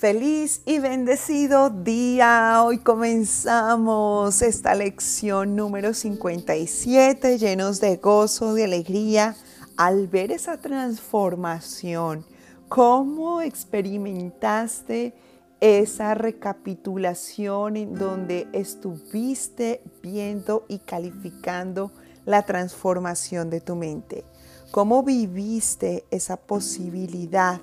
Feliz y bendecido día. Hoy comenzamos esta lección número 57 llenos de gozo, de alegría al ver esa transformación. ¿Cómo experimentaste esa recapitulación en donde estuviste viendo y calificando la transformación de tu mente? ¿Cómo viviste esa posibilidad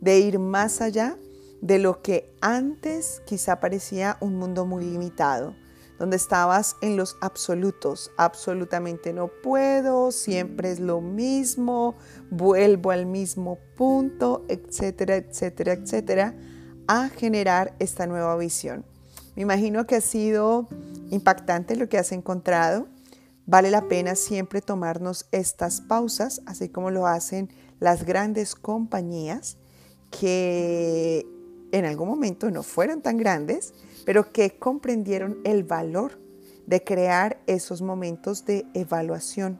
de ir más allá de lo que antes quizá parecía un mundo muy limitado, donde estabas en los absolutos, absolutamente no puedo, siempre es lo mismo, vuelvo al mismo punto, etcétera, etcétera, etcétera, a generar esta nueva visión. Me imagino que ha sido impactante lo que has encontrado. Vale la pena siempre tomarnos estas pausas, así como lo hacen las grandes compañías que en algún momento no fueron tan grandes, pero que comprendieron el valor de crear esos momentos de evaluación,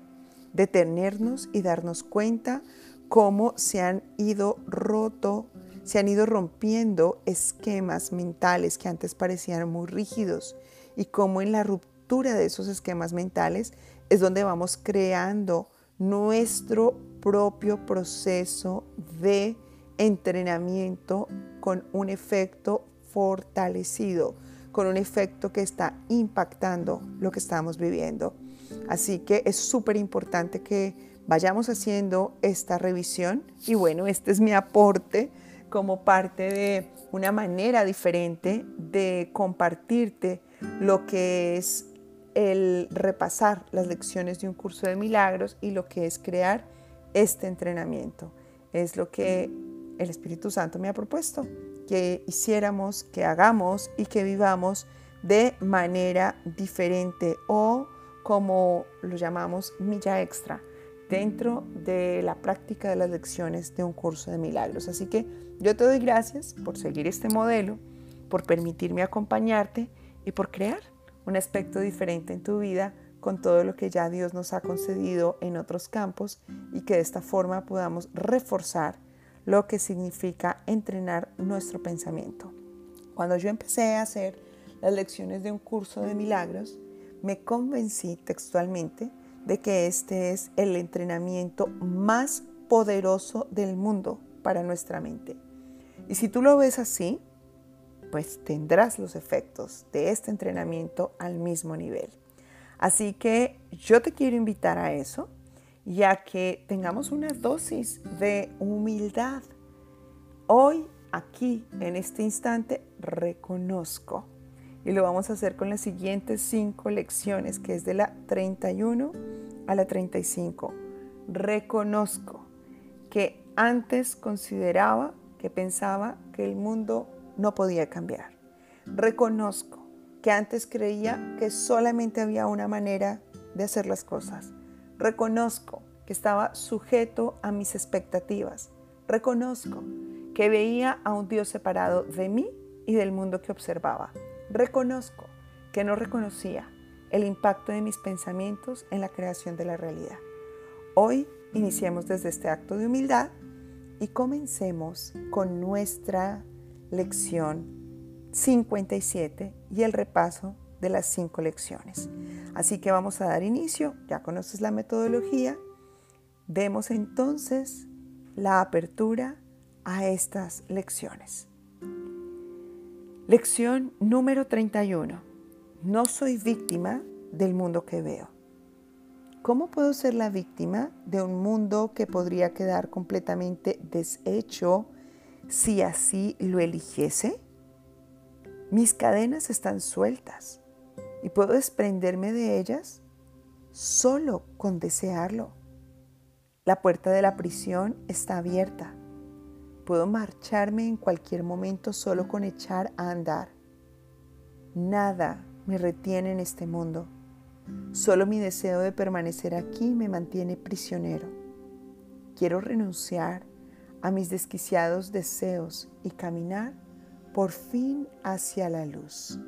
de tenernos y darnos cuenta cómo se han ido roto, se han ido rompiendo esquemas mentales que antes parecían muy rígidos y cómo en la ruptura de esos esquemas mentales es donde vamos creando nuestro propio proceso de entrenamiento con un efecto fortalecido, con un efecto que está impactando lo que estamos viviendo. Así que es súper importante que vayamos haciendo esta revisión y bueno, este es mi aporte como parte de una manera diferente de compartirte lo que es el repasar las lecciones de un curso de milagros y lo que es crear este entrenamiento. Es lo que el Espíritu Santo me ha propuesto que hiciéramos, que hagamos y que vivamos de manera diferente o como lo llamamos milla extra dentro de la práctica de las lecciones de un curso de milagros. Así que yo te doy gracias por seguir este modelo, por permitirme acompañarte y por crear un aspecto diferente en tu vida con todo lo que ya Dios nos ha concedido en otros campos y que de esta forma podamos reforzar lo que significa entrenar nuestro pensamiento. Cuando yo empecé a hacer las lecciones de un curso de milagros, me convencí textualmente de que este es el entrenamiento más poderoso del mundo para nuestra mente. Y si tú lo ves así, pues tendrás los efectos de este entrenamiento al mismo nivel. Así que yo te quiero invitar a eso, ya que tengamos una dosis de humildad. Hoy, aquí, en este instante, reconozco. Y lo vamos a hacer con las siguientes cinco lecciones, que es de la 31 a la 35. Reconozco que antes consideraba, que pensaba que el mundo no podía cambiar. Reconozco que antes creía que solamente había una manera de hacer las cosas. Reconozco que estaba sujeto a mis expectativas. Reconozco que veía a un Dios separado de mí y del mundo que observaba. Reconozco que no reconocía el impacto de mis pensamientos en la creación de la realidad. Hoy iniciemos desde este acto de humildad y comencemos con nuestra lección 57 y el repaso de las cinco lecciones. Así que vamos a dar inicio, ya conoces la metodología, demos entonces la apertura a estas lecciones. Lección número 31. No soy víctima del mundo que veo. ¿Cómo puedo ser la víctima de un mundo que podría quedar completamente deshecho si así lo eligiese? Mis cadenas están sueltas y puedo desprenderme de ellas solo con desearlo. La puerta de la prisión está abierta. Puedo marcharme en cualquier momento solo con echar a andar. Nada me retiene en este mundo. Solo mi deseo de permanecer aquí me mantiene prisionero. Quiero renunciar a mis desquiciados deseos y caminar por fin hacia la luz.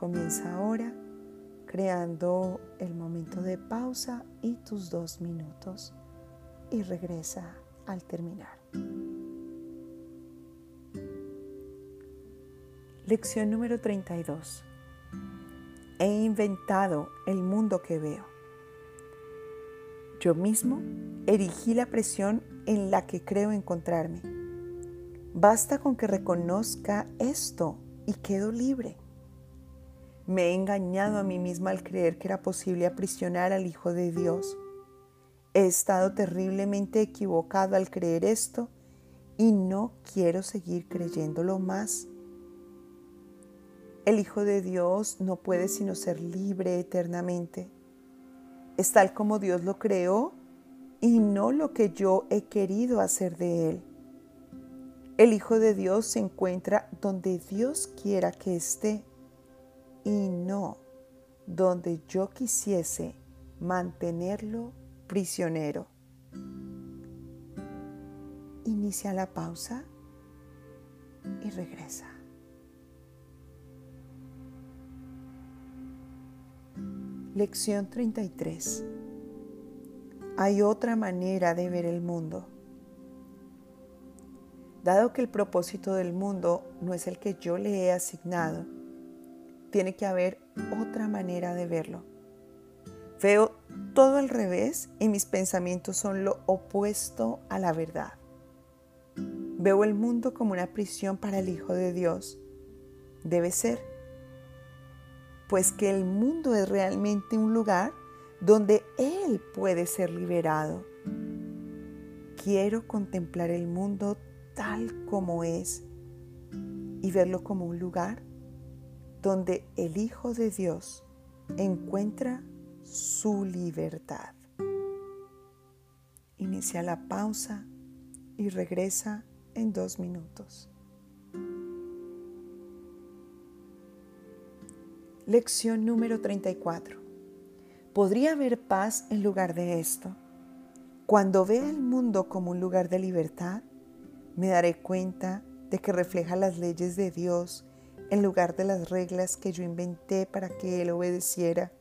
Comienza ahora creando el momento de pausa y tus dos minutos y regresa al terminar. Lección número 32. He inventado el mundo que veo. Yo mismo erigí la presión en la que creo encontrarme. Basta con que reconozca esto y quedo libre. Me he engañado a mí misma al creer que era posible aprisionar al Hijo de Dios. He estado terriblemente equivocado al creer esto y no quiero seguir creyéndolo más. El Hijo de Dios no puede sino ser libre eternamente. Es tal como Dios lo creó y no lo que yo he querido hacer de Él. El Hijo de Dios se encuentra donde Dios quiera que esté y no donde yo quisiese mantenerlo prisionero. Inicia la pausa y regresa. Lección 33. Hay otra manera de ver el mundo. Dado que el propósito del mundo no es el que yo le he asignado, tiene que haber otra manera de verlo. Veo todo al revés y mis pensamientos son lo opuesto a la verdad. Veo el mundo como una prisión para el Hijo de Dios. Debe ser, pues que el mundo es realmente un lugar donde Él puede ser liberado. Quiero contemplar el mundo tal como es y verlo como un lugar donde el Hijo de Dios encuentra su libertad. Inicia la pausa y regresa en dos minutos. Lección número 34. ¿Podría haber paz en lugar de esto? Cuando vea el mundo como un lugar de libertad, me daré cuenta de que refleja las leyes de Dios en lugar de las reglas que yo inventé para que Él obedeciera.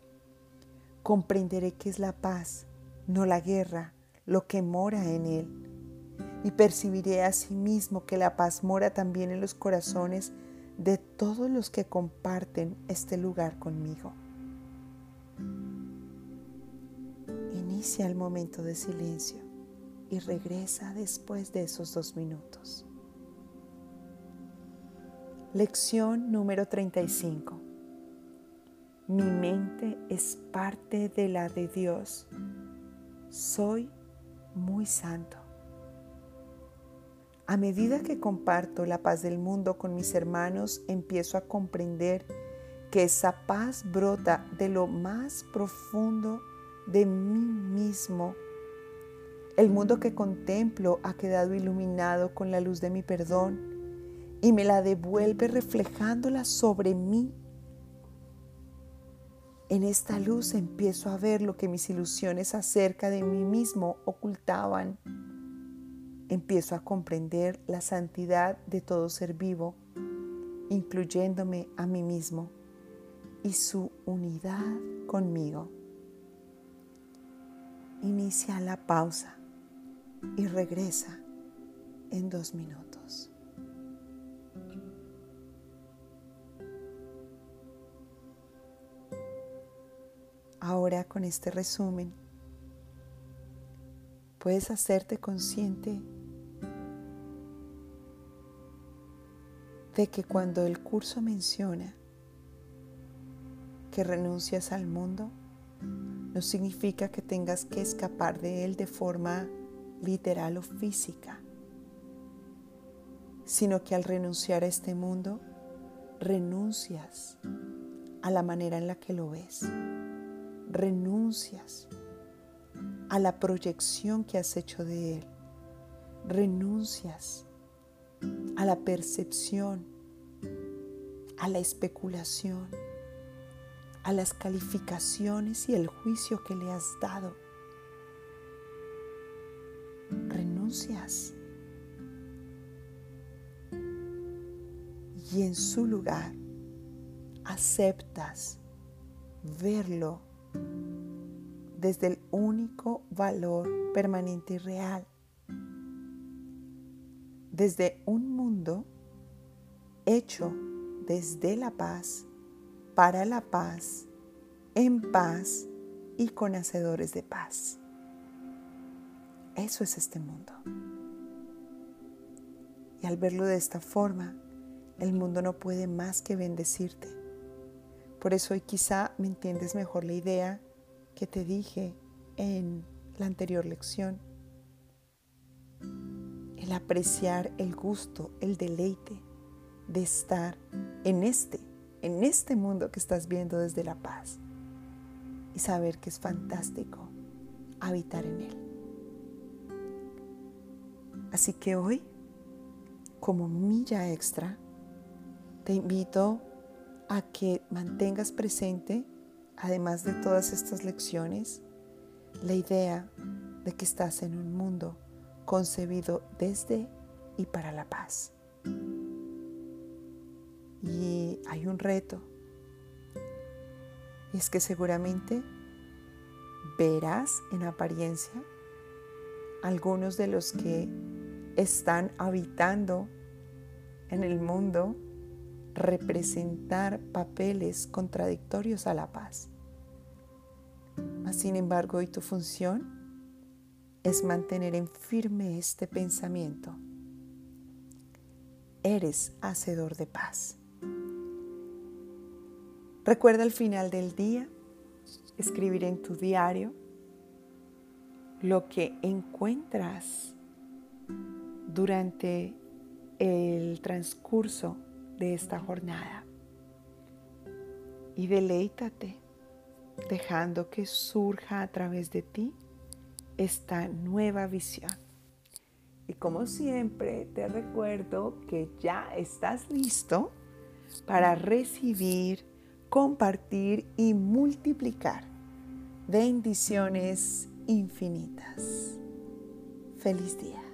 Comprenderé que es la paz, no la guerra, lo que mora en Él y percibiré asimismo que la paz mora también en los corazones de todos los que comparten este lugar conmigo. Inicia el momento de silencio y regresa después de esos dos minutos. Lección número 35. Mi mente es parte de la de Dios. Soy muy santo. A medida que comparto la paz del mundo con mis hermanos, empiezo a comprender que esa paz brota de lo más profundo de mí mismo. El mundo que contemplo ha quedado iluminado con la luz de mi perdón y me la devuelve reflejándola sobre mí. En esta luz empiezo a ver lo que mis ilusiones acerca de mí mismo ocultaban empiezo a comprender la santidad de todo ser vivo, incluyéndome a mí mismo y su unidad conmigo. Inicia la pausa y regresa en dos minutos. Ahora con este resumen, puedes hacerte consciente de que cuando el curso menciona que renuncias al mundo, no significa que tengas que escapar de él de forma literal o física, sino que al renunciar a este mundo, renuncias a la manera en la que lo ves, renuncias a la proyección que has hecho de él, renuncias a la percepción, a la especulación, a las calificaciones y el juicio que le has dado. Renuncias. Y en su lugar aceptas verlo desde el único valor permanente y real desde un mundo hecho desde la paz, para la paz, en paz y con hacedores de paz. Eso es este mundo. Y al verlo de esta forma, el mundo no puede más que bendecirte. Por eso hoy quizá me entiendes mejor la idea que te dije en la anterior lección. El apreciar el gusto, el deleite de estar en este, en este mundo que estás viendo desde la paz. Y saber que es fantástico habitar en él. Así que hoy, como milla extra, te invito a que mantengas presente, además de todas estas lecciones, la idea de que estás en un mundo concebido desde y para la paz. Y hay un reto, y es que seguramente verás en apariencia algunos de los que están habitando en el mundo representar papeles contradictorios a la paz. Mas, sin embargo, hoy tu función es mantener en firme este pensamiento. Eres hacedor de paz. Recuerda al final del día escribir en tu diario lo que encuentras durante el transcurso de esta jornada. Y deleítate dejando que surja a través de ti esta nueva visión. Y como siempre, te recuerdo que ya estás listo para recibir, compartir y multiplicar bendiciones infinitas. Feliz día.